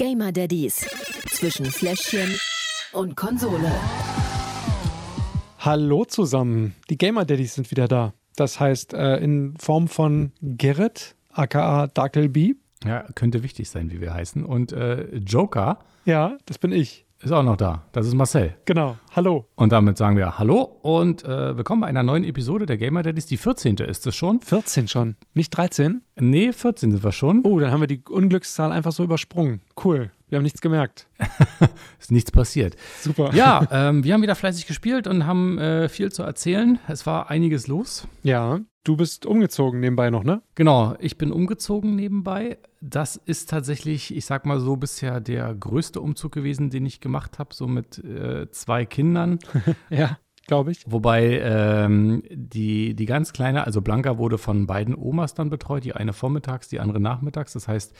Gamer Daddies zwischen Fläschchen und Konsole. Hallo zusammen, die Gamer Daddies sind wieder da. Das heißt, äh, in Form von Gerrit, aka Darkleby. Ja, könnte wichtig sein, wie wir heißen. Und äh, Joker Ja, das bin ich. Ist auch noch da. Das ist Marcel. Genau. Hallo. Und damit sagen wir Hallo und äh, willkommen bei einer neuen Episode der Gamer Daddies. Die 14. ist es schon. 14 schon, nicht 13. Nee, 14 sind wir schon. Oh, dann haben wir die Unglückszahl einfach so übersprungen. Cool. Wir haben nichts gemerkt. Ist nichts passiert. Super. Ja, ähm, wir haben wieder fleißig gespielt und haben äh, viel zu erzählen. Es war einiges los. Ja, du bist umgezogen nebenbei noch, ne? Genau, ich bin umgezogen nebenbei. Das ist tatsächlich, ich sag mal so, bisher der größte Umzug gewesen, den ich gemacht habe, so mit äh, zwei Kindern. Ja, glaube ich. Wobei ähm, die, die ganz kleine, also Blanca wurde von beiden Omas dann betreut, die eine vormittags, die andere nachmittags. Das heißt,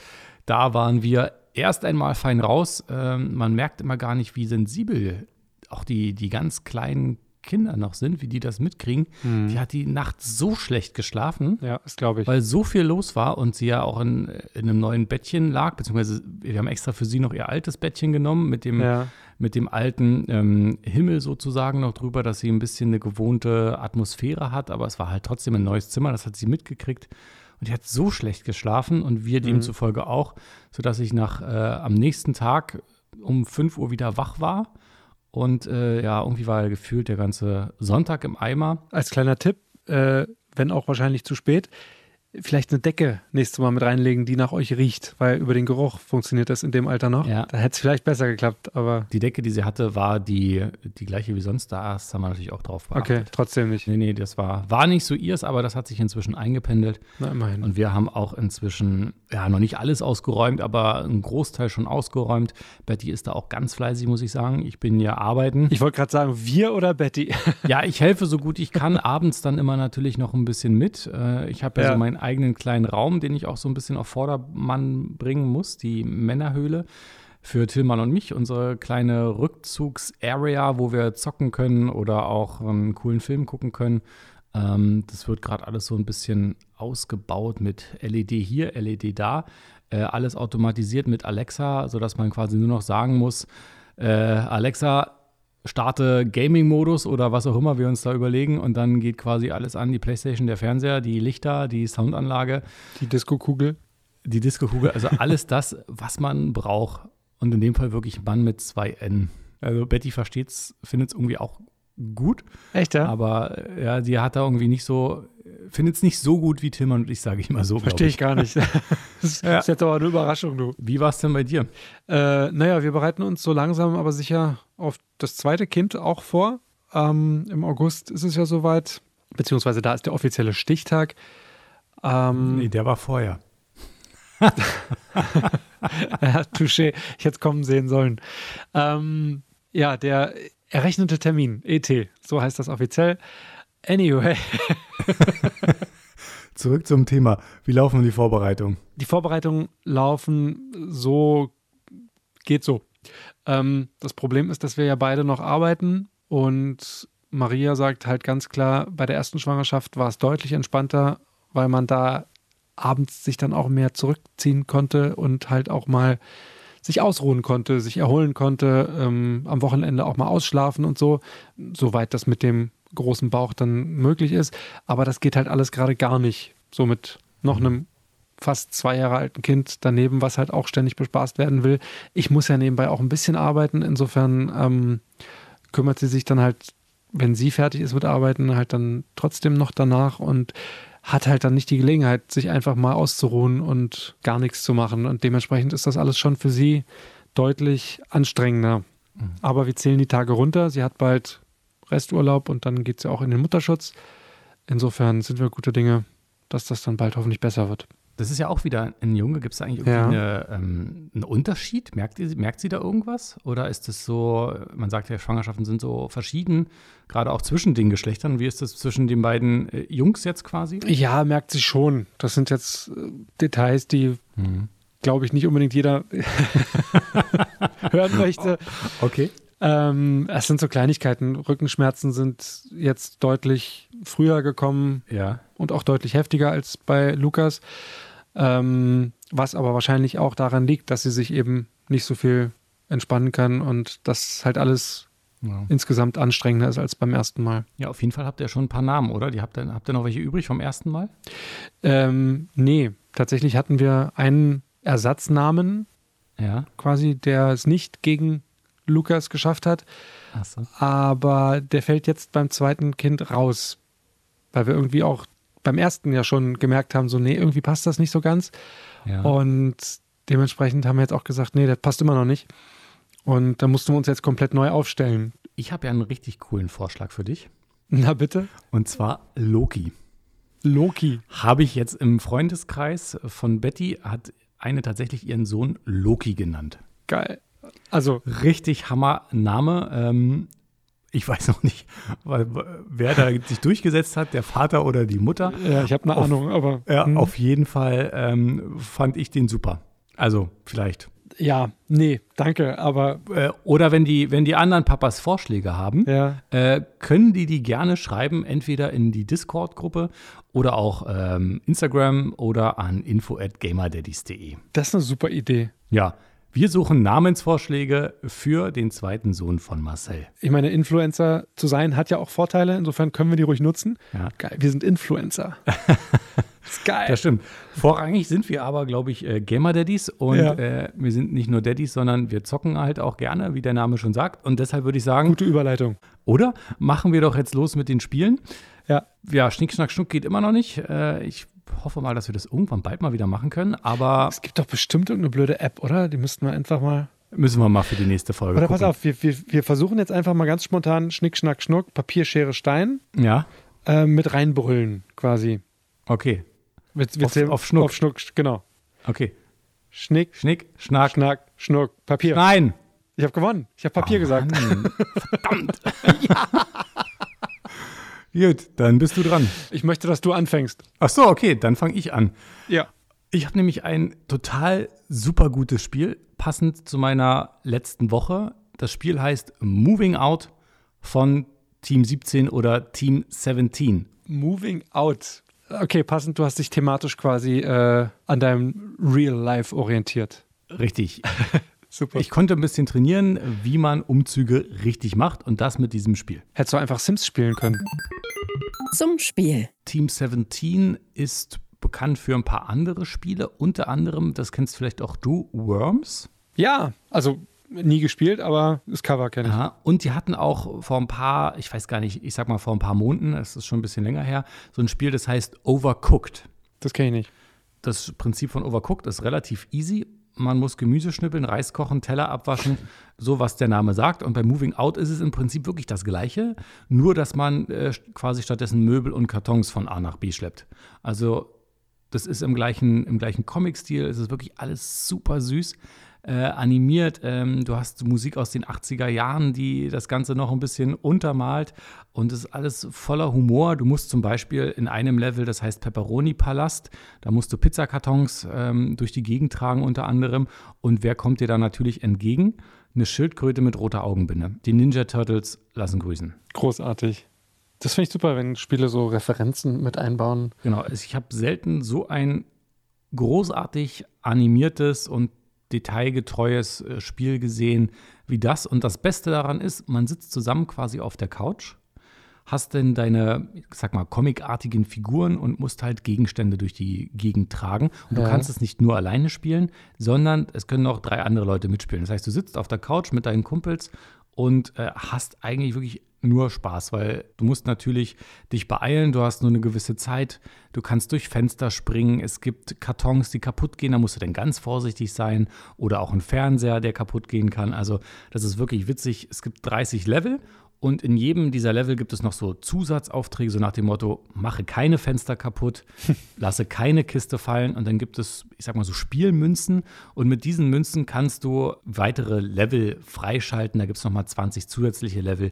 da waren wir erst einmal fein raus. Ähm, man merkt immer gar nicht, wie sensibel auch die, die ganz kleinen Kinder noch sind, wie die das mitkriegen. Die hat die Nacht so schlecht geschlafen Ja, das glaube ich. weil so viel los war und sie ja auch in, in einem neuen Bettchen lag, beziehungsweise wir haben extra für sie noch ihr altes Bettchen genommen mit dem, Ja. mit dem alten ähm, Himmel sozusagen noch drüber, dass sie ein bisschen eine gewohnte Atmosphäre hat, aber es war halt trotzdem ein neues Zimmer, das hat sie mitgekriegt. Und die hat so schlecht geschlafen und wir demzufolge auch, sodass ich nach äh, am nächsten Tag um 5 Uhr wieder wach war. Und äh, ja, irgendwie war gefühlt der ganze Sonntag im Eimer. Als kleiner Tipp, äh, wenn auch wahrscheinlich zu spät, vielleicht eine Decke nächstes Mal mit reinlegen, die nach euch riecht, weil über den Geruch funktioniert das in dem Alter noch. Ja. Da hätte es vielleicht besser geklappt, aber Die Decke, die sie hatte, war die, die gleiche wie sonst. Da das haben wir natürlich auch drauf okay, beachtet. trotzdem nicht. Nee, nee, das war, war nicht so ihrs, aber das hat sich inzwischen eingependelt. Na, immerhin. Und wir haben auch inzwischen, ja, noch nicht alles ausgeräumt, aber einen Großteil schon ausgeräumt. Betty ist da auch ganz fleißig, muss ich sagen. Ich bin ja arbeiten. Ich wollte gerade sagen, wir oder Betty? Ja, ich helfe so gut ich kann. Abends dann immer natürlich noch ein bisschen mit. Äh, Ich habe ja, Ja. so meinen eigenen kleinen Raum, den ich auch so ein bisschen auf Vordermann bringen muss, die Männerhöhle. Für Tillmann und mich, unsere kleine Rückzugs-Area, wo wir zocken können oder auch einen coolen Film gucken können. Ähm, das wird gerade alles so ein bisschen ausgebaut mit LED hier, LED da. Äh, alles automatisiert mit Alexa, sodass man quasi nur noch sagen muss, äh, Alexa, starte Gaming-Modus oder was auch immer wir uns da überlegen und dann geht quasi alles an, die Playstation, der Fernseher, die Lichter, die Soundanlage, Die Disco-Kugel. die Disco-Kugel, also alles das, was man braucht. Und in dem Fall wirklich Mann mit zwei N. Also Betty versteht's, findet es irgendwie auch gut, Echt, ja? aber äh, ja, die hat da irgendwie nicht so, findet es nicht so gut wie Tillmann und ich, sage ich mal so. Verstehe ich gar nicht. das ist, Ja. ist jetzt aber eine Überraschung, du. Wie war es denn bei dir? Äh, naja, wir bereiten uns so langsam, aber sicher auf das zweite Kind auch vor. Ähm, Im August ist es ja soweit, beziehungsweise da ist der offizielle Stichtag. Ähm, Nee, der war vorher. Ja, touché. Ich hätte es kommen sehen sollen. Ähm, ja, der errechnete Termin, ET, so heißt das offiziell. Anyway, Zurück zum Thema. Wie laufen die Vorbereitungen? die Vorbereitungen laufen so, geht so. Ähm, das Problem ist, dass wir ja beide noch arbeiten und Maria sagt halt ganz klar, bei der ersten Schwangerschaft war es deutlich entspannter, weil man da abends sich dann auch mehr zurückziehen konnte und halt auch mal sich ausruhen konnte, sich erholen konnte, ähm, am Wochenende auch mal ausschlafen und so, soweit das mit dem großen Bauch dann möglich ist. Aber das geht halt alles gerade gar nicht. So mit noch einem fast zwei Jahre alten Kind daneben, was halt auch ständig bespaßt werden will. Ich muss ja nebenbei auch ein bisschen arbeiten. Insofern ähm, kümmert sie sich dann halt, wenn sie fertig ist mit Arbeiten, halt dann trotzdem noch danach und hat halt dann nicht die Gelegenheit, sich einfach mal auszuruhen und gar nichts zu machen. Und dementsprechend ist das alles schon für sie deutlich anstrengender. Aber wir zählen die Tage runter. Sie hat bald Resturlaub und dann geht sie auch in den Mutterschutz. Insofern sind wir gute Dinge, dass das dann bald hoffentlich besser wird. Das ist ja auch wieder ein Junge. Gibt es eigentlich irgendwie Ja. eine, ähm, einen Unterschied? Merkt, ihr, merkt sie da irgendwas? Oder ist es so, man sagt ja, Schwangerschaften sind so verschieden, gerade auch zwischen den Geschlechtern. Wie ist das zwischen den beiden äh, Jungs jetzt quasi? Ja, merkt sie schon. Das sind jetzt äh, Details, die, glaube ich, nicht unbedingt jeder hören möchte. Okay. Ähm, es sind so Kleinigkeiten. Rückenschmerzen sind jetzt deutlich früher gekommen Ja. und auch deutlich heftiger als bei Lukas. Ähm, was aber wahrscheinlich auch daran liegt, dass sie sich eben nicht so viel entspannen kann und das halt alles Ja. insgesamt anstrengender ist als beim ersten Mal. ja, auf jeden Fall habt ihr schon ein paar Namen, oder? Die habt, ihr, habt ihr noch welche übrig vom ersten Mal? Ähm, nee, tatsächlich hatten wir einen Ersatznamen Ja. quasi, der es nicht gegen Lukas geschafft hat, Achso. aber der fällt jetzt beim zweiten Kind raus, weil wir irgendwie auch beim ersten ja schon gemerkt haben, so nee, irgendwie passt das nicht so ganz Ja. und dementsprechend haben wir jetzt auch gesagt, nee, das passt immer noch nicht und da mussten wir uns jetzt komplett neu aufstellen. Ich habe ja einen richtig coolen Vorschlag für dich. Na bitte? Und zwar Loki. Loki. Habe ich jetzt im Freundeskreis von Betty, hat eine tatsächlich ihren Sohn Loki genannt. Geil. Also, Richtig Hammer Name. Ähm, ich weiß noch nicht, weil, wer da sich durchgesetzt hat, der Vater oder die Mutter. ja, ich habe eine Auf- Ahnung, aber Ja, hm, auf jeden Fall ähm, fand ich den super. Also vielleicht. ja, nee, danke, aber Äh, oder wenn die, wenn die anderen Papas Vorschläge haben, ja, äh, können die die gerne schreiben, entweder in die Discord-Gruppe oder auch ähm, Instagram oder an info@gamerdaddies.de. das ist eine super Idee. Ja, wir suchen Namensvorschläge für den zweiten Sohn von Marcel. Ich meine, Influencer zu sein hat ja auch Vorteile, insofern können wir die ruhig nutzen. Ja. Geil, wir sind Influencer. ist geil. Das stimmt. Vorrangig sind wir aber, glaube ich, äh, Gamer-Daddies und Ja. äh, wir sind nicht nur Daddies, sondern wir zocken halt auch gerne, wie der Name schon sagt. Und deshalb würde ich sagen, Gute Überleitung. oder machen wir doch jetzt los mit den Spielen. Ja, Ja, Schnick, Schnack, Schnuck geht immer noch nicht. Äh, ich hoffe mal, dass wir das irgendwann bald mal wieder machen können, aber es gibt doch bestimmt irgendeine blöde App, oder? Die müssten wir einfach mal. müssen wir mal für die nächste Folge Oder gucken. pass auf, wir, wir, wir versuchen jetzt einfach mal ganz spontan Schnick, Schnack, Schnuck, Papier, Schere, Stein Ja, äh, mit reinbrüllen quasi. okay, Wir, wir Auf- auf Schnuck. Auf Schnuck, genau. okay. Schnick, Schnick, Schnack, Schnack, Schnuck, Papier. Nein! Ich habe gewonnen. Ich habe Papier gesagt. Mann, verdammt. Gut, dann bist du dran. Ich möchte, dass du anfängst. Ach so, okay, dann fange ich an. Ja. Ich habe nämlich ein total super gutes Spiel, passend zu meiner letzten Woche. Das Spiel heißt Moving Out von Team 17 oder Team 17. Moving out. Okay, passend, du hast dich thematisch quasi äh, an deinem Real Life orientiert. Richtig. Super. Ich konnte ein bisschen trainieren, wie man Umzüge richtig macht und das mit diesem Spiel. Hättest du einfach Sims spielen können. Zum Spiel. Team 17 ist bekannt für ein paar andere Spiele, unter anderem, das kennst vielleicht auch du, Worms. Ja, also nie gespielt, aber das Cover kenne ich. Ja, und die hatten auch vor ein paar, ich weiß gar nicht, ich sag mal vor ein paar Monaten, es ist schon ein bisschen länger her, so ein Spiel, das heißt Overcooked. Das kenne ich nicht. Das Prinzip von Overcooked ist relativ easy. Man muss Gemüse schnippeln, Reis kochen, Teller abwaschen, so was der Name sagt. Und bei Moving Out ist es im Prinzip wirklich das Gleiche, nur dass man äh, quasi stattdessen Möbel und Kartons von A nach B schleppt. Also das ist im gleichen, im gleichen Comic-Stil, es ist wirklich alles super süß. Äh, animiert. Ähm, du hast Musik aus den 80er Jahren, die das Ganze noch ein bisschen untermalt. Und es ist alles voller Humor. Du musst zum Beispiel in einem Level, das heißt Pepperoni-Palast, da musst du Pizzakartons ähm, durch die Gegend tragen unter anderem. Und wer kommt dir da natürlich entgegen? Eine Schildkröte mit roter Augenbinde. Die Ninja Turtles lassen grüßen. Großartig. Das finde ich super, wenn Spiele so Referenzen mit einbauen. Genau, ich habe selten so ein großartig animiertes und detailgetreues äh, Spiel gesehen wie das. Und das Beste daran ist, man sitzt zusammen quasi auf der Couch, hast denn deine, ich sag mal, comicartigen Figuren und musst halt Gegenstände durch die Gegend tragen. Und du Ja. kannst es nicht nur alleine spielen, sondern es können auch drei andere Leute mitspielen. Das heißt, du sitzt auf der Couch mit deinen Kumpels und äh, hast eigentlich wirklich nur Spaß, weil du musst natürlich dich beeilen, du hast nur eine gewisse Zeit, du kannst durch Fenster springen, es gibt Kartons, die kaputt gehen, da musst du dann ganz vorsichtig sein oder auch ein Fernseher, der kaputt gehen kann. Also das ist wirklich witzig. Es gibt 30 Level und in jedem dieser Level gibt es noch so Zusatzaufträge, so nach dem Motto, mache keine Fenster kaputt, lasse keine Kiste fallen und dann gibt es, ich sag mal so Spielmünzen und mit diesen Münzen kannst du weitere Level freischalten. Da gibt es nochmal 20 zusätzliche Level,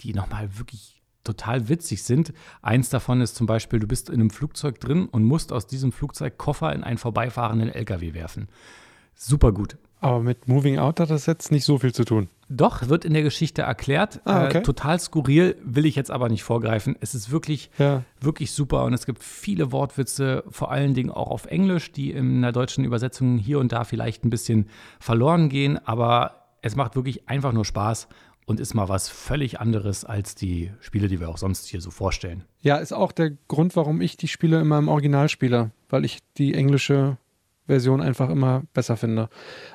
die nochmal wirklich total witzig sind. Eins davon ist zum Beispiel, du bist in einem Flugzeug drin und musst aus diesem Flugzeug Koffer in einen vorbeifahrenden LKW werfen. Super gut. Aber mit Moving Out hat das jetzt nicht so viel zu tun. Doch, wird in der Geschichte erklärt. Ah, okay. äh, total skurril, will ich jetzt aber nicht vorgreifen. Es ist wirklich, Ja. wirklich super und es gibt viele Wortwitze, vor allen Dingen auch auf Englisch, die in der deutschen Übersetzung hier und da vielleicht ein bisschen verloren gehen, aber es macht wirklich einfach nur Spaß und ist mal was völlig anderes als die Spiele, die wir auch sonst hier so vorstellen. Ja, ist auch der Grund, warum ich die Spiele immer im Original spiele, weil ich die englische Version einfach immer besser finde.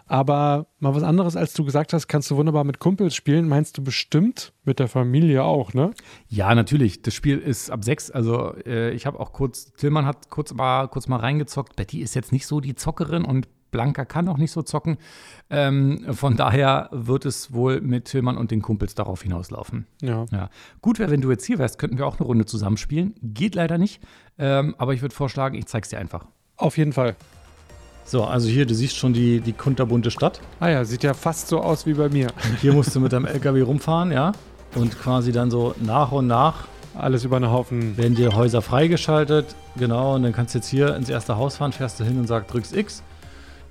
Aber mal was anderes, als du gesagt hast, kannst du wunderbar mit Kumpels spielen. Meinst du bestimmt mit der Familie auch, ne? Ja, natürlich. Das Spiel ist ab sechs. Also äh, ich habe auch kurz, Tillmann hat kurz mal, kurz mal reingezockt. Betty ist jetzt nicht so die Zockerin und Blanca kann auch nicht so zocken. Ähm, von daher wird es wohl mit Tillmann und den Kumpels darauf hinauslaufen. Ja. Ja. Gut wäre, wenn du jetzt hier wärst, könnten wir auch eine Runde zusammenspielen. Geht leider nicht. Ähm, aber ich würde vorschlagen, ich zeig's dir einfach. Auf jeden Fall. So, also hier, du siehst schon die, die kunterbunte Stadt. Ah ja, sieht ja fast so aus wie bei mir. Und hier musst du mit deinem LKW rumfahren, ja. Und quasi dann so nach und nach Alles über einen Haufen. werden dir Häuser freigeschaltet. Genau, und dann kannst du jetzt hier ins erste Haus fahren, fährst du hin und sagst, drückst X.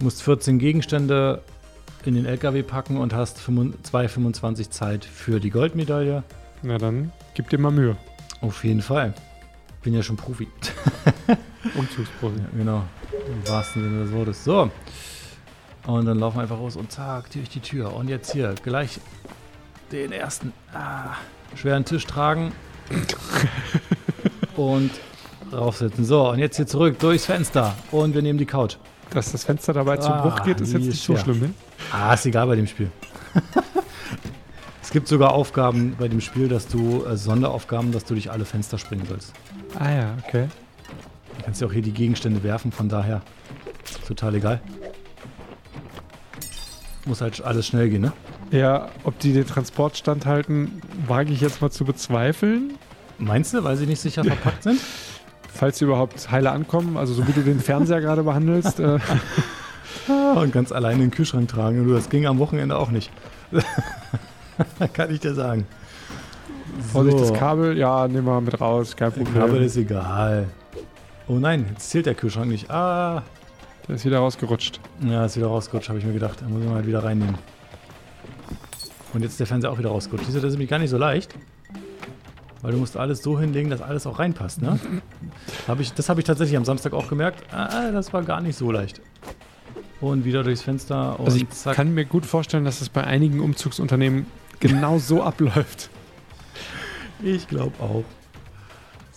Du musst 14 Gegenstände in den LKW packen und hast 2,25 Zeit für die Goldmedaille. Na dann, gib dir mal Mühe. Auf jeden Fall. Bin ja schon Profi. Umzugsprofi. Ja, genau. Im wahrsten Sinne des Wortes. So. Und dann laufen wir einfach raus und zack, durch die Tür. Und jetzt hier gleich den ersten ah, schweren Tisch tragen. und raufsetzen. So, und jetzt hier zurück durchs Fenster. Und wir nehmen die Couch. Dass das Fenster dabei Ah, Bruch geht, ist jetzt nicht so schlimm, ne? Ah, ist egal bei dem Spiel. es gibt sogar Aufgaben bei dem Spiel, dass du, äh, Sonderaufgaben, dass du durch alle Fenster springen sollst. Ah ja, okay. Du kannst ja auch hier die Gegenstände werfen, von daher total egal. Muss halt alles schnell gehen, ne? Ja, ob die den Transport standhalten, wage ich jetzt mal zu bezweifeln. Meinst du, weil sie nicht sicher verpackt sind? Falls sie überhaupt heile ankommen, also so wie du den Fernseher gerade behandelst. Äh, Und ganz alleine in den Kühlschrank tragen. Und du, das ging am Wochenende auch nicht. Kann ich dir sagen. Vorsicht, So. das Kabel, ja, nehmen wir mit raus, kein Problem. Kabel ist egal. Oh nein, jetzt zählt der Kühlschrank nicht. Ah, Der ist wieder rausgerutscht. ja, ist wieder rausgerutscht, habe ich mir gedacht. Da muss ich mal halt wieder reinnehmen. Und jetzt ist der Fernseher auch wieder rausgerutscht. Siehst du, das ist nämlich gar nicht so leicht. Weil du musst alles so hinlegen, dass alles auch reinpasst, ne? hab ich, das habe ich tatsächlich am Samstag auch gemerkt. Ah, das war gar nicht so leicht. Und wieder durchs Fenster und Also ich zack. kann mir gut vorstellen, dass es bei einigen Umzugsunternehmen genau so abläuft. Ich glaube auch.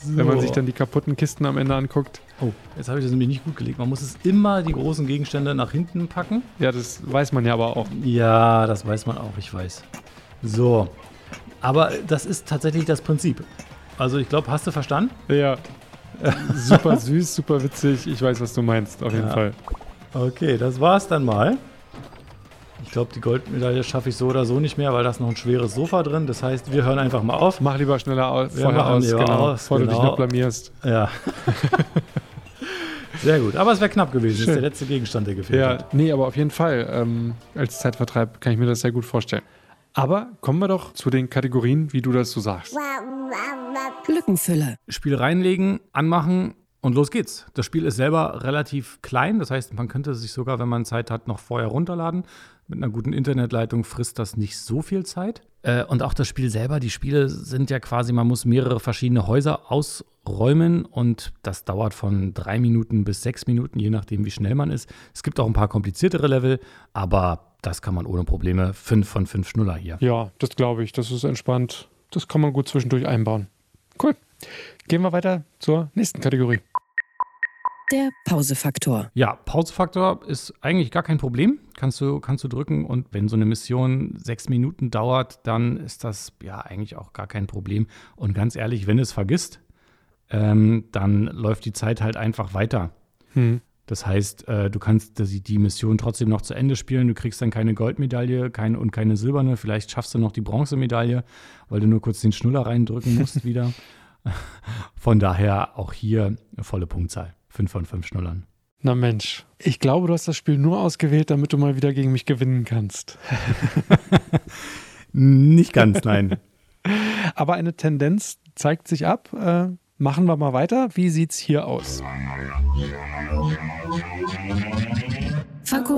Wenn man So. sich dann die kaputten Kisten am Ende anguckt. Oh, jetzt habe ich das nämlich nicht gut gelegt. Man muss es immer die großen Gegenstände nach hinten packen. Ja, das weiß man ja aber auch. Ja, das weiß man auch, ich weiß. So. Aber das ist tatsächlich das Prinzip. Also ich glaube, hast du verstanden? Ja. super süß, super witzig. Ich weiß, was du meinst, auf jeden Ja. Fall. Okay, das war's dann mal. Ich glaube, die Goldmedaille schaffe ich so oder so nicht mehr, weil da ist noch ein schweres Sofa drin. Das heißt, wir hören einfach mal auf. Mach lieber schneller aus, vorher aus, genau, aus, bevor du dich genau. noch blamierst. Ja. Sehr gut. Aber es wäre knapp gewesen. Das ist Schön. der letzte Gegenstand, der gefehlt Ja, hat. nee, aber auf jeden Fall. Ähm, als Zeitvertreib kann ich mir das sehr gut vorstellen. Aber kommen wir doch zu den Kategorien, wie du das so sagst. Lückenfüller. Spiel reinlegen, anmachen und los geht's. Das Spiel ist selber relativ klein, das heißt, man könnte sich sogar, wenn man Zeit hat, noch vorher runterladen. Mit einer guten Internetleitung frisst das nicht so viel Zeit. Äh, und auch das Spiel selber, die Spiele sind ja quasi, man muss mehrere verschiedene Häuser ausräumen und das dauert von drei Minuten bis sechs Minuten, je nachdem, wie schnell man ist. Es gibt auch ein paar kompliziertere Level, aber das kann man ohne Probleme. Fünf von fünf Schnuller hier. Ja, das glaube ich. Das ist entspannt. Das kann man gut zwischendurch einbauen. Cool. Gehen wir weiter zur nächsten Kategorie. Der Pausefaktor. Ja, Pausefaktor ist eigentlich gar kein Problem. Kannst du, kannst du drücken und wenn so eine Mission sechs Minuten dauert, dann ist das ja eigentlich auch gar kein Problem. Und ganz ehrlich, wenn es vergisst, ähm, dann läuft die Zeit halt einfach weiter. Hm. Das heißt, äh, du kannst die, die Mission trotzdem noch zu Ende spielen. Du kriegst dann keine Goldmedaille keine, und keine silberne. Vielleicht schaffst du noch die Bronzemedaille, weil du nur kurz den Schnuller reindrücken musst wieder. Von daher auch hier eine volle Punktzahl. Fünf von fünf Schnullern. Na Mensch, ich glaube, du hast das Spiel nur ausgewählt, damit du mal wieder gegen mich gewinnen kannst. Nicht ganz, nein. Aber eine Tendenz zeigt sich ab. Äh, machen wir mal weiter. Wie sieht's hier aus?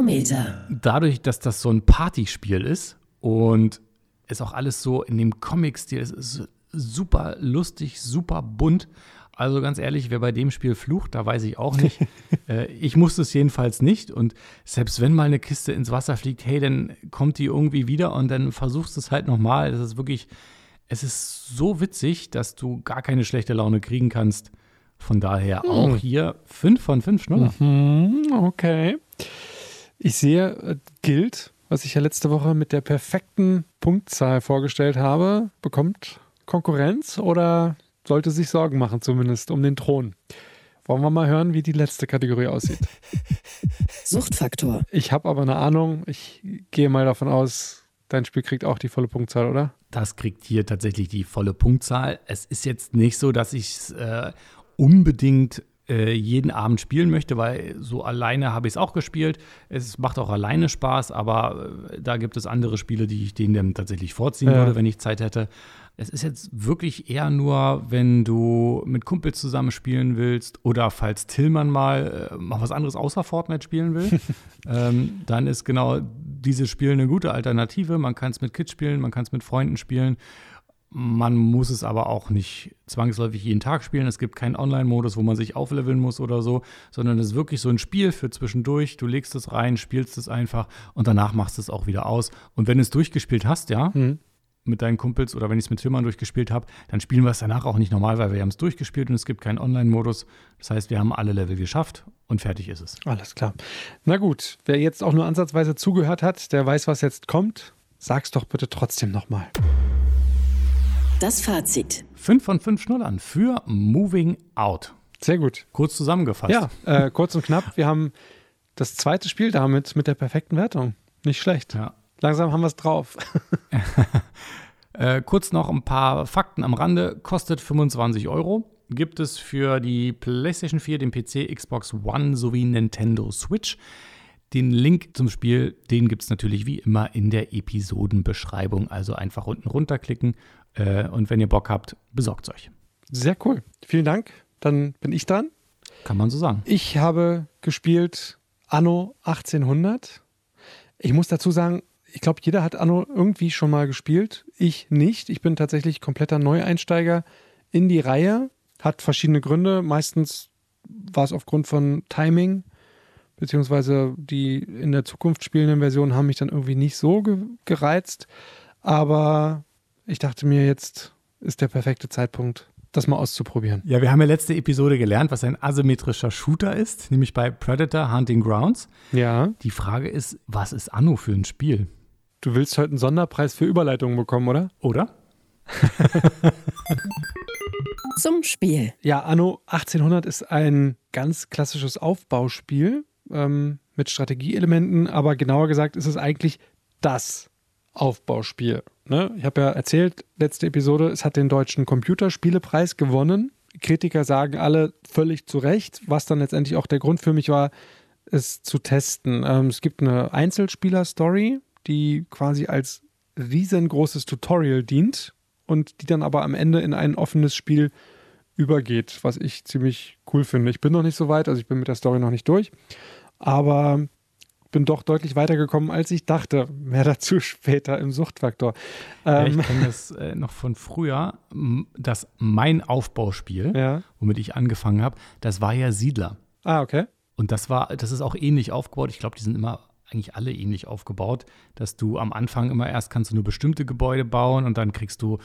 Barometer. Dadurch, dass das so ein Partyspiel ist und es auch alles so in dem Comic-Stil ist, ist super lustig, super bunt. Also ganz ehrlich, wer bei dem Spiel flucht, da weiß ich auch nicht. äh, ich musste es jedenfalls nicht. Und selbst wenn mal eine Kiste ins Wasser fliegt, hey, dann kommt die irgendwie wieder und dann versuchst du es halt nochmal. Das ist wirklich, es ist so witzig, dass du gar keine schlechte Laune kriegen kannst. Von daher Hm. auch hier 5 von 5 Schnuller. Mhm, okay. Ich sehe, äh, gilt, was ich ja letzte Woche mit der perfekten Punktzahl vorgestellt habe, bekommt Konkurrenz oder sollte sich Sorgen machen, zumindest um den Thron. Wollen wir mal hören, wie die letzte Kategorie aussieht? Suchtfaktor. Ich habe aber eine Ahnung. Ich gehe mal davon aus, dein Spiel kriegt auch die volle Punktzahl, oder? Das kriegt hier tatsächlich die volle Punktzahl. Es ist jetzt nicht so, dass ich es äh, unbedingt äh, jeden Abend spielen möchte, weil so alleine habe ich es auch gespielt. Es macht auch alleine Spaß, aber äh, da gibt es andere Spiele, die ich denen dann tatsächlich vorziehen Ja. würde, wenn ich Zeit hätte. Es ist jetzt wirklich eher nur, wenn du mit Kumpels zusammen spielen willst oder falls Tillmann mal äh, mal was anderes außer Fortnite spielen will, ähm, dann ist genau dieses Spiel eine gute Alternative. Man kann es mit Kids spielen, man kann es mit Freunden spielen. Man muss es aber auch nicht zwangsläufig jeden Tag spielen. Es gibt keinen Online-Modus, wo man sich aufleveln muss oder so, sondern es ist wirklich so ein Spiel für zwischendurch. Du legst es rein, spielst es einfach und danach machst du es auch wieder aus. Und wenn du es durchgespielt hast, ja, Mhm. Mit deinen Kumpels oder wenn ich es mit Tillmann durchgespielt habe, dann spielen wir es danach auch nicht normal, weil wir haben es durchgespielt und es gibt keinen Online-Modus. Das heißt, wir haben alle Level geschafft und fertig ist es. Alles klar. Na gut, wer jetzt auch nur ansatzweise zugehört hat, der weiß, was jetzt kommt. Sag's doch bitte trotzdem nochmal. Das Fazit. Fünf von fünf Schnullern für Moving Out. Sehr gut. Kurz zusammengefasst. Ja, äh, kurz und knapp. Wir haben das zweite Spiel damit mit der perfekten Wertung. Nicht schlecht. ja. Langsam haben wir es drauf. Äh, kurz noch ein paar Fakten am Rande. Kostet 25 Euro. Gibt es für die PlayStation 4, den PC, Xbox One sowie Nintendo Switch. Den Link zum Spiel, den gibt es natürlich wie immer in der Episodenbeschreibung. Also einfach unten runterklicken. Äh, und wenn ihr Bock habt, besorgt euch. Sehr cool. Vielen Dank. Dann bin ich dran. Kann man so sagen. Ich habe gespielt Anno 1800. Ich muss dazu sagen, ich glaube, jeder hat Anno irgendwie schon mal gespielt. Ich nicht. Ich bin tatsächlich kompletter Neueinsteiger in die Reihe. Hat verschiedene Gründe. Meistens war es aufgrund von Timing, beziehungsweise die in der Zukunft spielenden Versionen haben mich dann irgendwie nicht so ge gereizt. Aber ich dachte mir, jetzt ist der perfekte Zeitpunkt, das mal auszuprobieren. Ja, wir haben ja letzte Episode gelernt, was ein asymmetrischer Shooter ist, nämlich bei Predator Hunting Grounds. Ja. Die Frage ist, was ist Anno für ein Spiel? Du willst heute einen Sonderpreis für Überleitungen bekommen, oder? Oder? Zum Spiel. Ja, Anno 1800 ist ein ganz klassisches Aufbauspiel ähm, mit Strategieelementen, aber genauer gesagt ist es eigentlich das Aufbauspiel. Ne? Ich habe ja erzählt, letzte Episode, es hat den deutschen Computerspielepreis gewonnen. Kritiker sagen alle völlig zu Recht, was dann letztendlich auch der Grund für mich war, es zu testen. Ähm, es gibt eine Einzelspieler-Story, die quasi als riesengroßes Tutorial dient und die dann aber am Ende in ein offenes Spiel übergeht, was ich ziemlich cool finde. Ich bin noch nicht so weit, also ich bin mit der Story noch nicht durch, aber bin doch deutlich weitergekommen, als ich dachte. Mehr dazu später im Suchtfaktor. Ja, Ähm, ich kenne das äh, noch von früher. Das mein Aufbauspiel, ja. womit ich angefangen habe, das war ja Siedler. Ah, okay. Und das war, das ist auch ähnlich aufgebaut. Ich glaube, die sind immer eigentlich alle ähnlich aufgebaut, dass du am Anfang immer erst kannst du nur bestimmte Gebäude bauen und dann kriegst du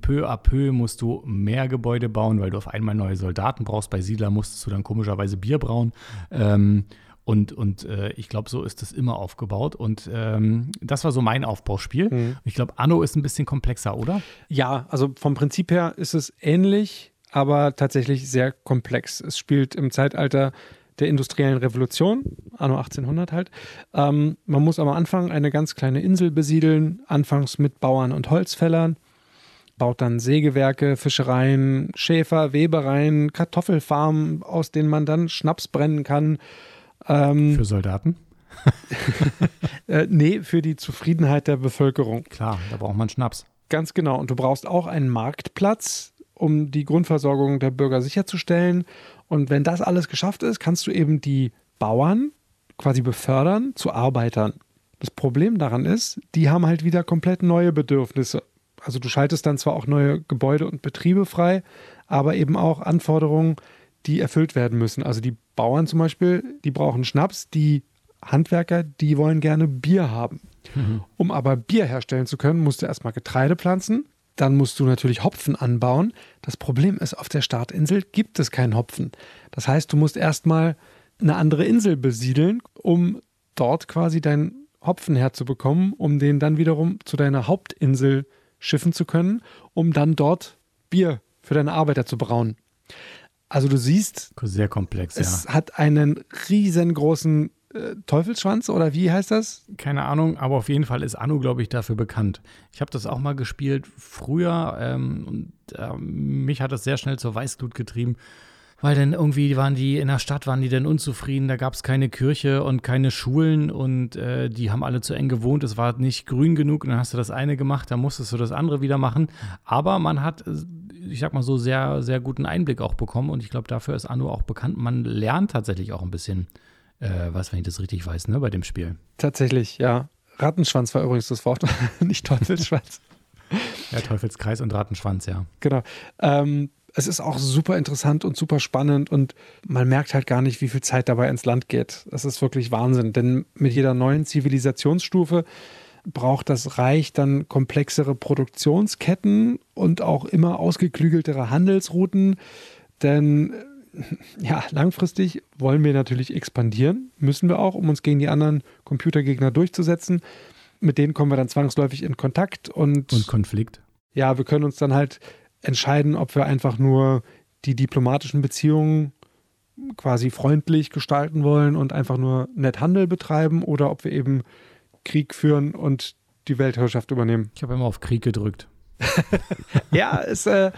peu à peu musst du mehr Gebäude bauen, weil du auf einmal neue Soldaten brauchst. Bei Siedler musstest du dann komischerweise Bier brauen. Ähm, und, und äh, ich glaube, so ist das immer aufgebaut. Und ähm, das war so mein Aufbauspiel. Mhm. Ich glaube, Anno ist ein bisschen komplexer, oder? Ja, also vom Prinzip her ist es ähnlich, aber tatsächlich sehr komplex. Es spielt im Zeitalter der industriellen Revolution, anno 1800 halt. Ähm, man muss am Anfang eine ganz kleine Insel besiedeln, anfangs mit Bauern und Holzfällern, baut dann Sägewerke, Fischereien, Schäfer, Webereien, Kartoffelfarmen, aus denen man dann Schnaps brennen kann. Ähm, Für Soldaten? äh, nee, für die Zufriedenheit der Bevölkerung. Klar, da braucht man Schnaps. Ganz genau. Und du brauchst auch einen Marktplatz, um die Grundversorgung der Bürger sicherzustellen. Und wenn das alles geschafft ist, kannst du eben die Bauern quasi befördern zu Arbeitern. Das Problem daran ist, die haben halt wieder komplett neue Bedürfnisse. Also du schaltest dann zwar auch neue Gebäude und Betriebe frei, aber eben auch Anforderungen, die erfüllt werden müssen. Also die Bauern zum Beispiel, die brauchen Schnaps, die Handwerker, die wollen gerne Bier haben. Mhm. Um aber Bier herstellen zu können, musst du erstmal Getreide pflanzen, dann musst du natürlich Hopfen anbauen. Das Problem ist, auf der Startinsel gibt es keinen Hopfen. Das heißt, du musst erstmal eine andere Insel besiedeln, um dort quasi deinen Hopfen herzubekommen, um den dann wiederum zu deiner Hauptinsel schiffen zu können, um dann dort Bier für deine Arbeiter zu brauen. Also du siehst, sehr komplex. Es ja. hat einen riesengroßen äh, Teufelsschwanz oder wie heißt das? Keine Ahnung, aber auf jeden Fall ist Anno, glaube ich, dafür bekannt. Ich habe das auch mal gespielt früher ähm, und äh, mich hat das sehr schnell zur Weißglut getrieben, weil dann irgendwie waren die in der Stadt, waren die dann unzufrieden, da gab es keine Kirche und keine Schulen und äh, die haben alle zu eng gewohnt, es war nicht grün genug und dann hast du das eine gemacht, dann musstest du das andere wieder machen. Aber man hat, äh, ich sag mal so, sehr, sehr guten Einblick auch bekommen und ich glaube, dafür ist Anno auch bekannt. Man lernt tatsächlich auch ein bisschen äh, was, wenn ich das richtig weiß, ne, bei dem Spiel. Tatsächlich, ja. Rattenschwanz war übrigens das Wort, nicht Teufelsschwanz. ja, Teufelskreis und Rattenschwanz, ja. Genau. Ähm, es ist auch super interessant und super spannend und man merkt halt gar nicht, wie viel Zeit dabei ins Land geht. Das ist wirklich Wahnsinn, denn mit jeder neuen Zivilisationsstufe braucht das Reich dann komplexere Produktionsketten und auch immer ausgeklügeltere Handelsrouten, denn ja, langfristig wollen wir natürlich expandieren, müssen wir auch, um uns gegen die anderen Computergegner durchzusetzen. Mit denen kommen wir dann zwangsläufig in Kontakt und. Und Konflikt. Ja, wir können uns dann halt entscheiden, ob wir einfach nur die diplomatischen Beziehungen quasi freundlich gestalten wollen und einfach nur nett Handel betreiben oder ob wir eben Krieg führen und die Weltherrschaft übernehmen. Ich habe immer auf Krieg gedrückt. ja, es, äh,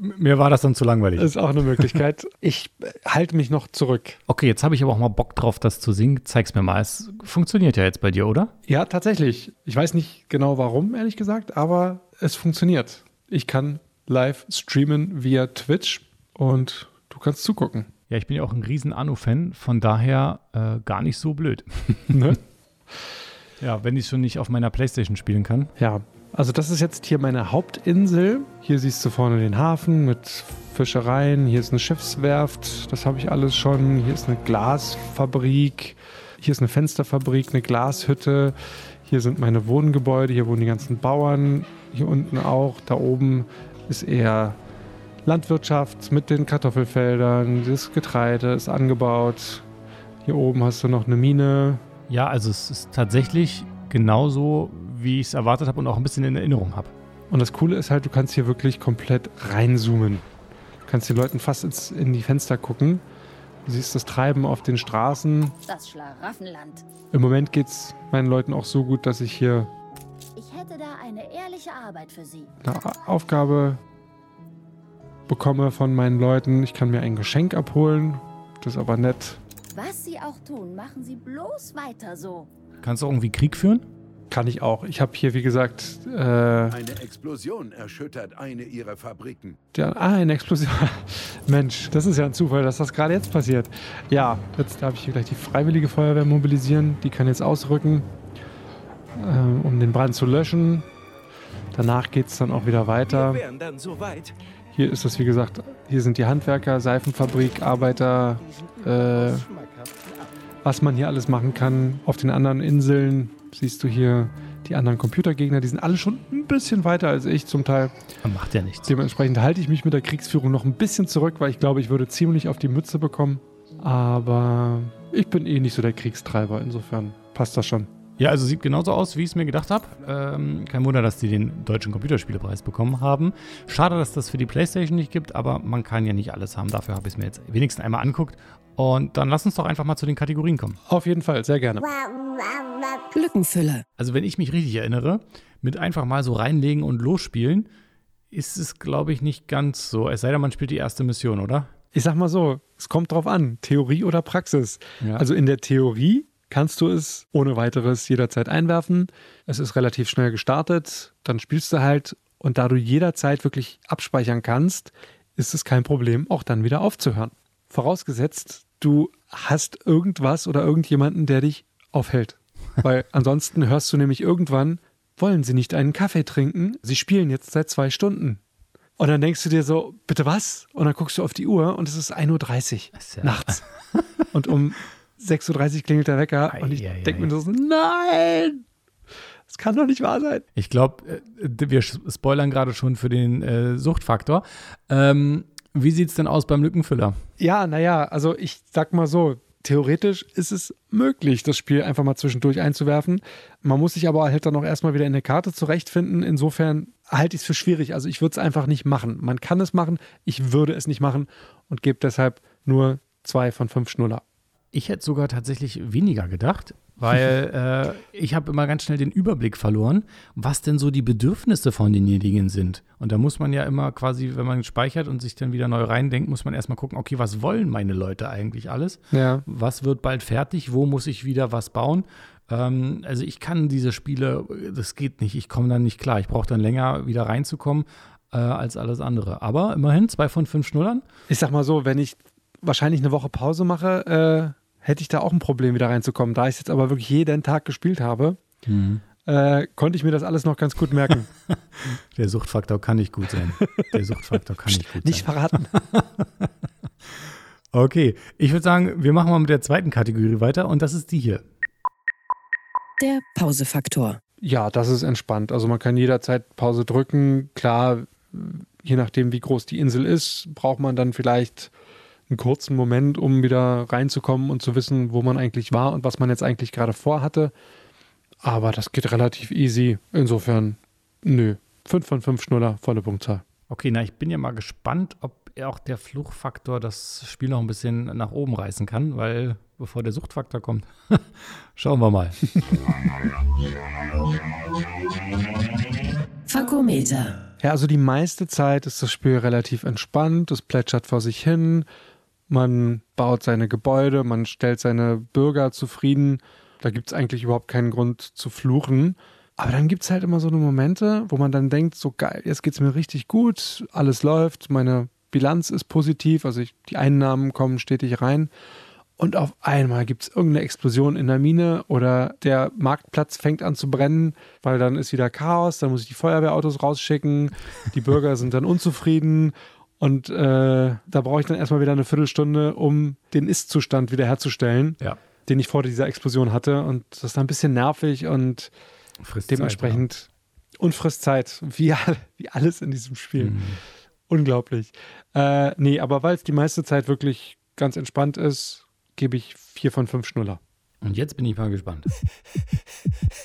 mir war das dann zu langweilig. Ist auch eine Möglichkeit. Ich halte mich noch zurück. Okay, jetzt habe ich aber auch mal Bock drauf, das zu singen. Zeig's mir mal. Es funktioniert ja jetzt bei dir, oder? Ja, tatsächlich. Ich weiß nicht genau warum, ehrlich gesagt, aber es funktioniert. Ich kann live streamen via Twitch und du kannst zugucken. Ja, ich bin ja auch ein riesen Anu-Fan, von daher äh, gar nicht so blöd. Ne? ja, wenn ich schon nicht auf meiner Playstation spielen kann. Ja, also das ist jetzt hier meine Hauptinsel. Hier siehst du vorne den Hafen mit Fischereien. Hier ist eine Schiffswerft. Das habe ich alles schon. Hier ist eine Glasfabrik. Hier ist eine Fensterfabrik, eine Glashütte. Hier sind meine Wohngebäude. Hier wohnen die ganzen Bauern. Hier unten auch. Da oben ist eher Landwirtschaft mit den Kartoffelfeldern. Das Getreide ist angebaut. Hier oben hast du noch eine Mine. Ja, also es ist tatsächlich genauso, wie ich es erwartet habe und auch ein bisschen in Erinnerung habe. Und das Coole ist halt, du kannst hier wirklich komplett reinzoomen. Du kannst den Leuten fast ins, in die Fenster gucken. Du siehst das Treiben auf den Straßen. Das Schlaraffenland. Im Moment geht es meinen Leuten auch so gut, dass ich hier. Ich hätte da eine ehrliche Arbeit für Sie. Eine Aufgabe bekomme von meinen Leuten. Ich kann mir ein Geschenk abholen. Das ist aber nett. Was Sie auch tun, machen Sie bloß weiter so. Kannst du irgendwie Krieg führen? Kann ich auch. Ich habe hier, wie gesagt. Äh, eine Explosion erschüttert eine ihrer Fabriken. Ja, ah, eine Explosion. Mensch, das ist ja ein Zufall, dass das gerade jetzt passiert. Ja, jetzt darf ich hier gleich die Freiwillige Feuerwehr mobilisieren. Die kann jetzt ausrücken, äh, um den Brand zu löschen. Danach geht es dann auch wieder weiter. Wir dann so weit. Hier ist es, wie gesagt, hier sind die Handwerker, Seifenfabrik, Arbeiter, äh, was man hier alles machen kann. Auf den anderen Inseln siehst du hier die anderen Computergegner, die sind alle schon ein bisschen weiter als ich zum Teil. Man macht ja nichts. Dementsprechend halte ich mich mit der Kriegsführung noch ein bisschen zurück, weil ich glaube, ich würde ziemlich auf die Mütze bekommen. Aber ich bin eh nicht so der Kriegstreiber, insofern passt das schon. Ja, also sieht genauso aus, wie ich es mir gedacht habe. Ähm, kein Wunder, dass die den deutschen Computerspielepreis bekommen haben. Schade, dass das für die PlayStation nicht gibt, aber man kann ja nicht alles haben. Dafür habe ich es mir jetzt wenigstens einmal anguckt. Und dann lass uns doch einfach mal zu den Kategorien kommen. Auf jeden Fall, sehr gerne. Glückenfülle. Also, wenn ich mich richtig erinnere, mit einfach mal so reinlegen und losspielen, ist es, glaube ich, nicht ganz so. Es sei denn, man spielt die erste Mission, oder? Ich sag mal so, es kommt drauf an, Theorie oder Praxis. Ja. Also in der Theorie kannst du es ohne weiteres jederzeit einwerfen. Es ist relativ schnell gestartet, dann spielst du halt und da du jederzeit wirklich abspeichern kannst, ist es kein Problem, auch dann wieder aufzuhören. Vorausgesetzt, du hast irgendwas oder irgendjemanden, der dich aufhält. Weil ansonsten hörst du nämlich irgendwann, wollen sie nicht einen Kaffee trinken? Sie spielen jetzt seit zwei Stunden. Und dann denkst du dir so, bitte was? Und dann guckst du auf die Uhr und es ist 1.30 Uhr ja- nachts. Und um 6.30 Uhr klingelt der Wecker und ich Ei, ei, denke ei. mir so, nein, das kann doch nicht wahr sein. Ich glaube, wir spoilern gerade schon für den äh, Suchtfaktor. Ähm, wie sieht es denn aus beim Lückenfüller? Ja, naja, also ich sag mal so, theoretisch ist es möglich, das Spiel einfach mal zwischendurch einzuwerfen. Man muss sich aber halt dann auch erstmal wieder in der Karte zurechtfinden. Insofern halte ich es für schwierig. Also ich würde es einfach nicht machen. Man kann es machen, ich würde es nicht machen und gebe deshalb nur zwei von fünf Schnuller. Ich hätte sogar tatsächlich weniger gedacht, weil äh, ich habe immer ganz schnell den Überblick verloren, was denn so die Bedürfnisse von denjenigen sind. Und da muss man ja immer quasi, wenn man speichert und sich dann wieder neu reindenkt, muss man erstmal gucken, okay, was wollen meine Leute eigentlich alles? Ja. Was wird bald fertig? Wo muss ich wieder was bauen? Ähm, also ich kann diese Spiele, das geht nicht, ich komme dann nicht klar. Ich brauche dann länger wieder reinzukommen äh, als alles andere. Aber immerhin zwei von fünf Schnullern. Ich sag mal so, wenn ich wahrscheinlich eine Woche Pause mache, äh, hätte ich da auch ein Problem, wieder reinzukommen. Da ich es jetzt aber wirklich jeden Tag gespielt habe, äh, konnte ich mir das alles noch ganz gut merken. Der Suchtfaktor kann nicht gut sein. Der Suchtfaktor kann nicht gut nicht sein. verraten. Okay, ich würde sagen, wir machen mal mit der zweiten Kategorie weiter und das ist die hier. Der Pausefaktor. Ja, das ist entspannt. Also man kann jederzeit Pause drücken. Klar, je nachdem, wie groß die Insel ist, braucht man dann vielleicht einen kurzen Moment, um wieder reinzukommen und zu wissen, wo man eigentlich war und was man jetzt eigentlich gerade vorhatte. Aber das geht relativ easy. Insofern, nö. Fünf von fünf Schnuller, volle Punktzahl. Okay, na, ich bin ja mal gespannt, ob auch der Fluchfaktor das Spiel noch ein bisschen nach oben reißen kann, weil bevor der Suchtfaktor kommt, schauen wir mal. Fakometer. Ja, also die meiste Zeit ist das Spiel relativ entspannt, es plätschert vor sich hin, man baut seine Gebäude, man stellt seine Bürger zufrieden. Da gibt es eigentlich überhaupt keinen Grund zu fluchen. Aber dann gibt es halt immer so eine Momente, wo man dann denkt, so geil, jetzt geht es mir richtig gut, alles läuft, meine Bilanz ist positiv, also ich, die Einnahmen kommen stetig rein. Und auf einmal gibt es irgendeine Explosion in der Mine oder der Marktplatz fängt an zu brennen, weil dann ist wieder Chaos, dann muss ich die Feuerwehrautos rausschicken, die Bürger sind dann unzufrieden und äh, da brauche ich dann erstmal wieder eine Viertelstunde, um den Ist-Zustand wiederherzustellen, Ja, den ich vor dieser Explosion hatte. Und das ist dann ein bisschen nervig und frisst dementsprechend und frisst Zeit, wie, wie alles in diesem Spiel. Zeit, ja. Mhm. Unglaublich. Äh, nee, aber weil es die meiste Zeit wirklich ganz entspannt ist, gebe ich vier von fünf Schnuller. Und jetzt bin ich mal gespannt.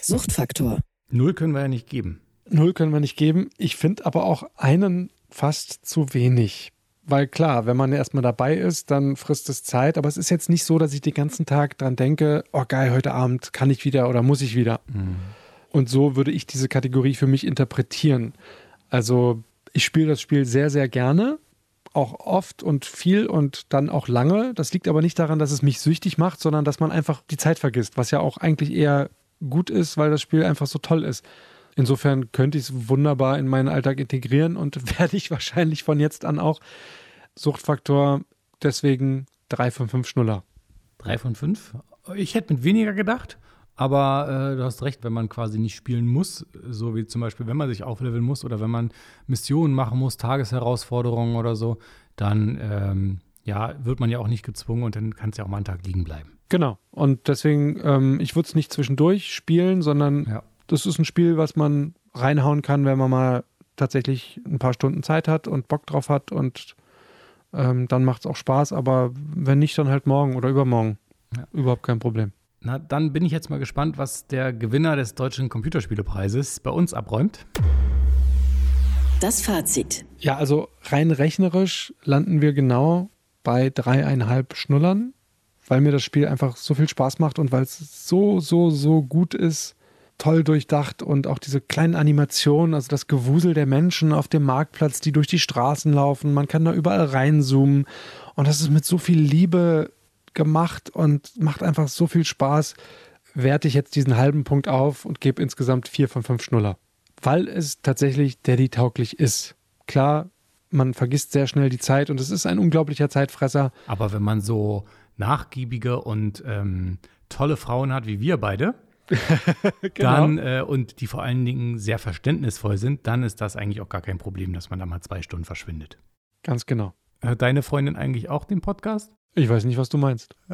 Suchtfaktor. Null können wir ja nicht geben. Null können wir nicht geben. Ich finde aber auch einen fast zu wenig. Weil klar, wenn man erstmal dabei ist, dann frisst es Zeit. Aber es ist jetzt nicht so, dass ich den ganzen Tag dran denke, oh geil, heute Abend kann ich wieder oder muss ich wieder. Und so würde ich diese Kategorie für mich interpretieren. Also ich spiele das Spiel sehr, sehr gerne. Auch oft und viel und dann auch lange. Das liegt aber nicht daran, dass es mich süchtig macht, sondern dass man einfach die Zeit vergisst, was ja auch eigentlich eher gut ist, weil das Spiel einfach so toll ist. Insofern könnte ich es wunderbar in meinen Alltag integrieren und werde ich wahrscheinlich von jetzt an auch. Suchtfaktor, deswegen drei von fünf Schnuller. Drei von fünf. Ich hätte mit weniger gedacht, aber äh, du hast recht, wenn man quasi nicht spielen muss, so wie zum Beispiel, wenn man sich aufleveln muss oder wenn man Missionen machen muss, Tagesherausforderungen oder so, dann ähm, ja, wird man ja auch nicht gezwungen und dann kann es ja auch mal einen Tag liegen bleiben. Genau. Und deswegen, ähm, ich würde es nicht zwischendurch spielen, sondern Ja. Das ist ein Spiel, was man reinhauen kann, wenn man mal tatsächlich ein paar Stunden Zeit hat und Bock drauf hat und ähm, dann macht es auch Spaß, aber wenn nicht, dann halt morgen oder übermorgen. Ja. Überhaupt kein Problem. Na, dann bin ich jetzt mal gespannt, was der Gewinner des Deutschen Computerspielepreises bei uns abräumt. Das Fazit. Ja, also rein rechnerisch landen wir genau bei dreieinhalb Schnullern, weil mir das Spiel einfach so viel Spaß macht und weil es so, so, so gut ist, toll durchdacht und auch diese kleinen Animationen, also das Gewusel der Menschen auf dem Marktplatz, die durch die Straßen laufen, man kann da überall reinzoomen und das ist mit so viel Liebe gemacht und macht einfach so viel Spaß, werte ich jetzt diesen halben Punkt auf und gebe insgesamt vier von fünf Schnuller. Weil es tatsächlich Daddy-tauglich ist. Klar, man vergisst sehr schnell die Zeit und es ist ein unglaublicher Zeitfresser. Aber wenn man so nachgiebige und ähm, tolle Frauen hat, wie wir beide, Genau. dann äh, und die vor allen Dingen sehr verständnisvoll sind, dann ist das eigentlich auch gar kein Problem, dass man da mal zwei Stunden verschwindet. Ganz genau. Hört deine Freundin eigentlich auch den Podcast? Ich weiß nicht, was du meinst.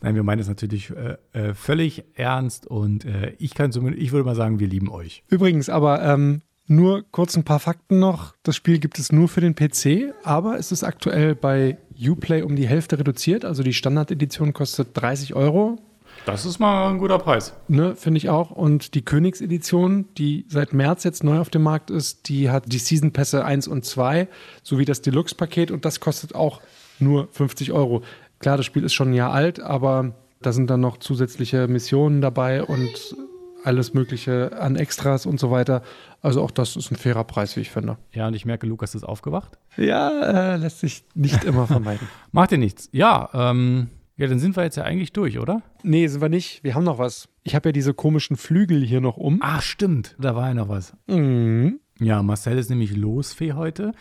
Nein, wir meinen es natürlich äh, äh, völlig ernst und äh, ich kann zumindest, ich würde mal sagen, wir lieben euch. Übrigens, aber ähm, nur kurz ein paar Fakten noch. Das Spiel gibt es nur für den PC, aber es ist aktuell bei Uplay um die Hälfte reduziert. Also die Standardedition kostet 30 Euro. Das ist mal ein guter Preis. Ne, finde ich auch. Und die Königsedition, die seit März jetzt neu auf dem Markt ist, die hat die Season Pässe 1 und 2 sowie das Deluxe-Paket und das kostet auch nur 50 Euro. Klar, das Spiel ist schon ein Jahr alt, aber da sind dann noch zusätzliche Missionen dabei und alles Mögliche an Extras und so weiter. Also auch das ist ein fairer Preis, wie ich finde. Ja, und ich merke, Lukas ist aufgewacht. Ja, äh, lässt sich nicht immer vermeiden. Macht ihr nichts. Ja, ähm, ja, dann sind wir jetzt ja eigentlich durch, oder? nee, sind wir nicht. Wir haben noch was. Ich habe ja diese komischen Flügel hier noch um. Ah, stimmt. Da war ja noch was. Mhm. Ja, Marcel ist nämlich Losfee heute.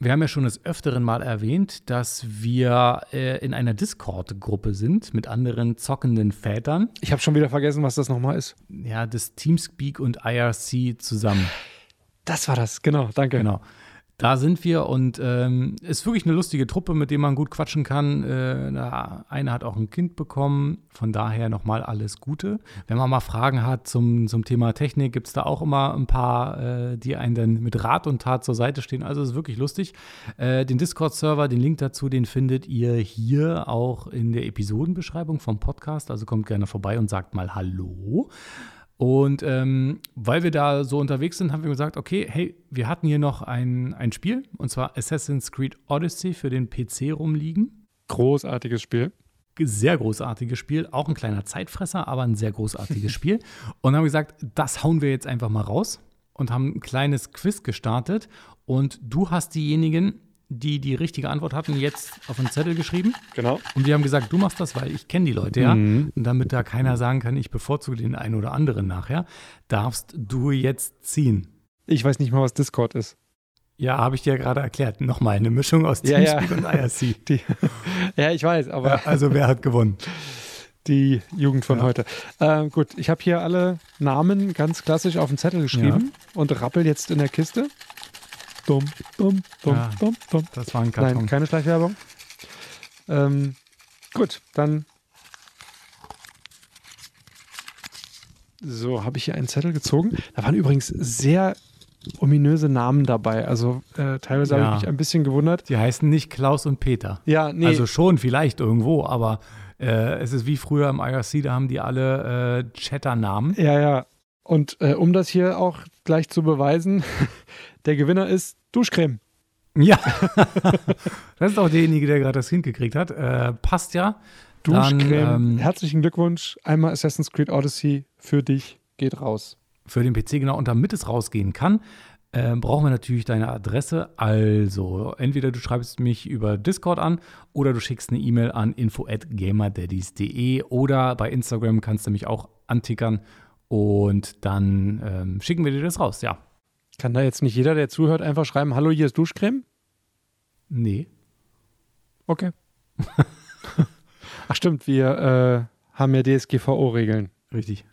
Wir haben ja schon des Öfteren mal erwähnt, dass wir äh, in einer Discord-Gruppe sind mit anderen zockenden Vätern. Ich habe schon wieder vergessen, was das nochmal ist. Ja, das Teamspeak und IRC zusammen. Das war das, genau, danke. Genau. Da sind wir und ähm, ist wirklich eine lustige Truppe, mit der man gut quatschen kann. Äh, der eine hat auch ein Kind bekommen, von daher nochmal alles Gute. Wenn man mal Fragen hat zum, zum Thema Technik, gibt es da auch immer ein paar, äh, die einen dann mit Rat und Tat zur Seite stehen. Also ist wirklich lustig. Äh, den Discord-Server, den Link dazu, den findet ihr hier auch in der Episodenbeschreibung vom Podcast. Also kommt gerne vorbei und sagt mal Hallo. Und ähm, weil wir da so unterwegs sind, haben wir gesagt, okay, hey, wir hatten hier noch ein, ein Spiel, und zwar Assassin's Creed Odyssey für den PC rumliegen. Großartiges Spiel. Sehr großartiges Spiel, auch ein kleiner Zeitfresser, aber ein sehr großartiges Spiel. Und haben gesagt, das hauen wir jetzt einfach mal raus und haben ein kleines Quiz gestartet. Und du hast diejenigen, die die richtige Antwort hatten, jetzt auf den Zettel geschrieben. Genau. Und wir haben gesagt, du machst das, weil ich kenne die Leute, ja. Mhm. Und damit da keiner sagen kann, ich bevorzuge den einen oder anderen nachher, darfst du jetzt ziehen. Ich weiß nicht mal, was Discord ist. Ja, habe ich dir gerade erklärt. Nochmal eine Mischung aus Ja, ja. Teamspeak und IRC. Die, ja, ich weiß, aber Ja, also wer hat gewonnen? die Jugend von heute. Ähm, gut, ich habe hier alle Namen ganz klassisch auf den Zettel geschrieben und rappel jetzt in der Kiste. Dumm, dumm, dumm, Ja. dumm, dumm. Das war ein Karton. Nein, keine Schleichwerbung. Ähm, gut, dann. So, habe ich hier einen Zettel gezogen. Da waren übrigens sehr ominöse Namen dabei. Also äh, teilweise Ja. habe ich mich ein bisschen gewundert. Die heißen nicht Klaus und Peter. Ja, nee. Also schon vielleicht irgendwo, aber äh, es ist wie früher im IRC, da haben die alle äh, Chatter-Namen. Ja, ja. Und äh, um das hier auch gleich zu beweisen, der Gewinner ist Duschcreme. Ja. das ist auch derjenige, der gerade das Kind gekriegt hat. Äh, passt ja. Dann, Duschcreme. ähm, Herzlichen Glückwunsch. Einmal Assassin's Creed Odyssey für dich. Geht raus. für den PC, genau. Und damit es rausgehen kann, äh, brauchen wir natürlich deine Adresse. Also, entweder du schreibst mich über Discord an oder du schickst eine E-Mail an info@gamerdaddies.de oder bei Instagram kannst du mich auch antickern und dann ähm, schicken wir dir das raus. Ja. Kann da jetzt nicht jeder, der zuhört, einfach schreiben, hallo, hier ist Duschcreme? Nee. Okay. Ach stimmt, wir äh, haben ja DSGVO-Regeln. Richtig.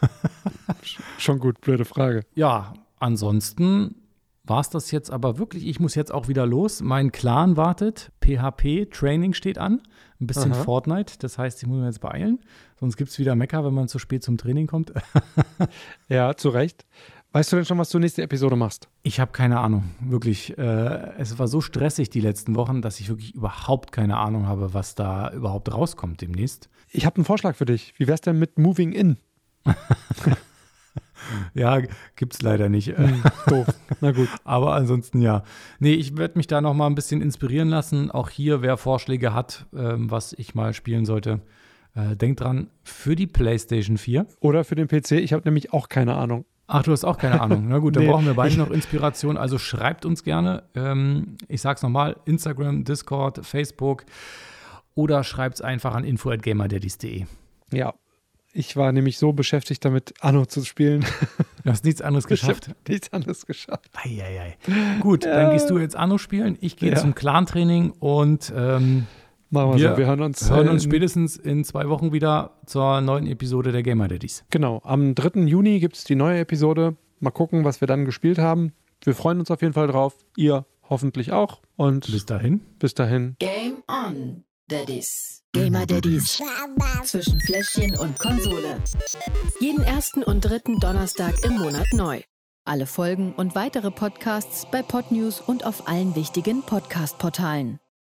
Schon gut, blöde Frage. Ja, ansonsten war es das jetzt aber wirklich. Ich muss jetzt auch wieder los. Mein Clan wartet. PHP-Training steht an. Ein bisschen Aha. Fortnite. Das heißt, ich muss mich jetzt beeilen. Sonst gibt es wieder Mecker, wenn man zu spät zum Training kommt. Ja, zu Recht. Weißt du denn schon, was du nächste Episode machst? Ich habe keine Ahnung. Wirklich. Äh, es war so stressig die letzten Wochen, dass ich wirklich überhaupt keine Ahnung habe, was da überhaupt rauskommt demnächst. Ich habe einen Vorschlag für dich. Wie wär's denn mit Moving In? Ja, gibt's leider nicht. Doof. Na gut. Aber ansonsten ja. Nee, ich werde mich da noch mal ein bisschen inspirieren lassen. Auch hier, wer Vorschläge hat, ähm, was ich mal spielen sollte, äh, denkt dran, für die PlayStation 4. Oder für den PC. Ich habe nämlich auch keine Ahnung. Ach, du hast auch keine Ahnung. Na gut, dann Nee. brauchen wir beide noch Inspiration. Also schreibt uns gerne. Ähm, ich sag's nochmal: Instagram, Discord, Facebook oder schreibt's einfach an info.gamerdaddies.de. Ja. Ich war nämlich so beschäftigt damit, Anno zu spielen, Du hast nichts anderes geschafft. Nichts anderes geschafft. Eieiei. Gut, dann gehst du jetzt Anno spielen. Ich gehe Ja. zum Clan-Training und ähm, Machen wir, wir so. Wir hören uns, hören äh, uns in- spätestens in zwei Wochen wieder zur neuen Episode der Gamer Daddies. Genau, am 3. Juni gibt es die neue Episode. Mal gucken, was wir dann gespielt haben. Wir freuen uns auf jeden Fall drauf. Ihr hoffentlich auch. Und Bis dahin. bis dahin. Game on, Daddies. Gamer Daddies. Zwischen Fläschchen und Konsole. Jeden ersten und dritten Donnerstag im Monat neu. Alle Folgen und weitere Podcasts bei Podnews und auf allen wichtigen Podcast-Portalen.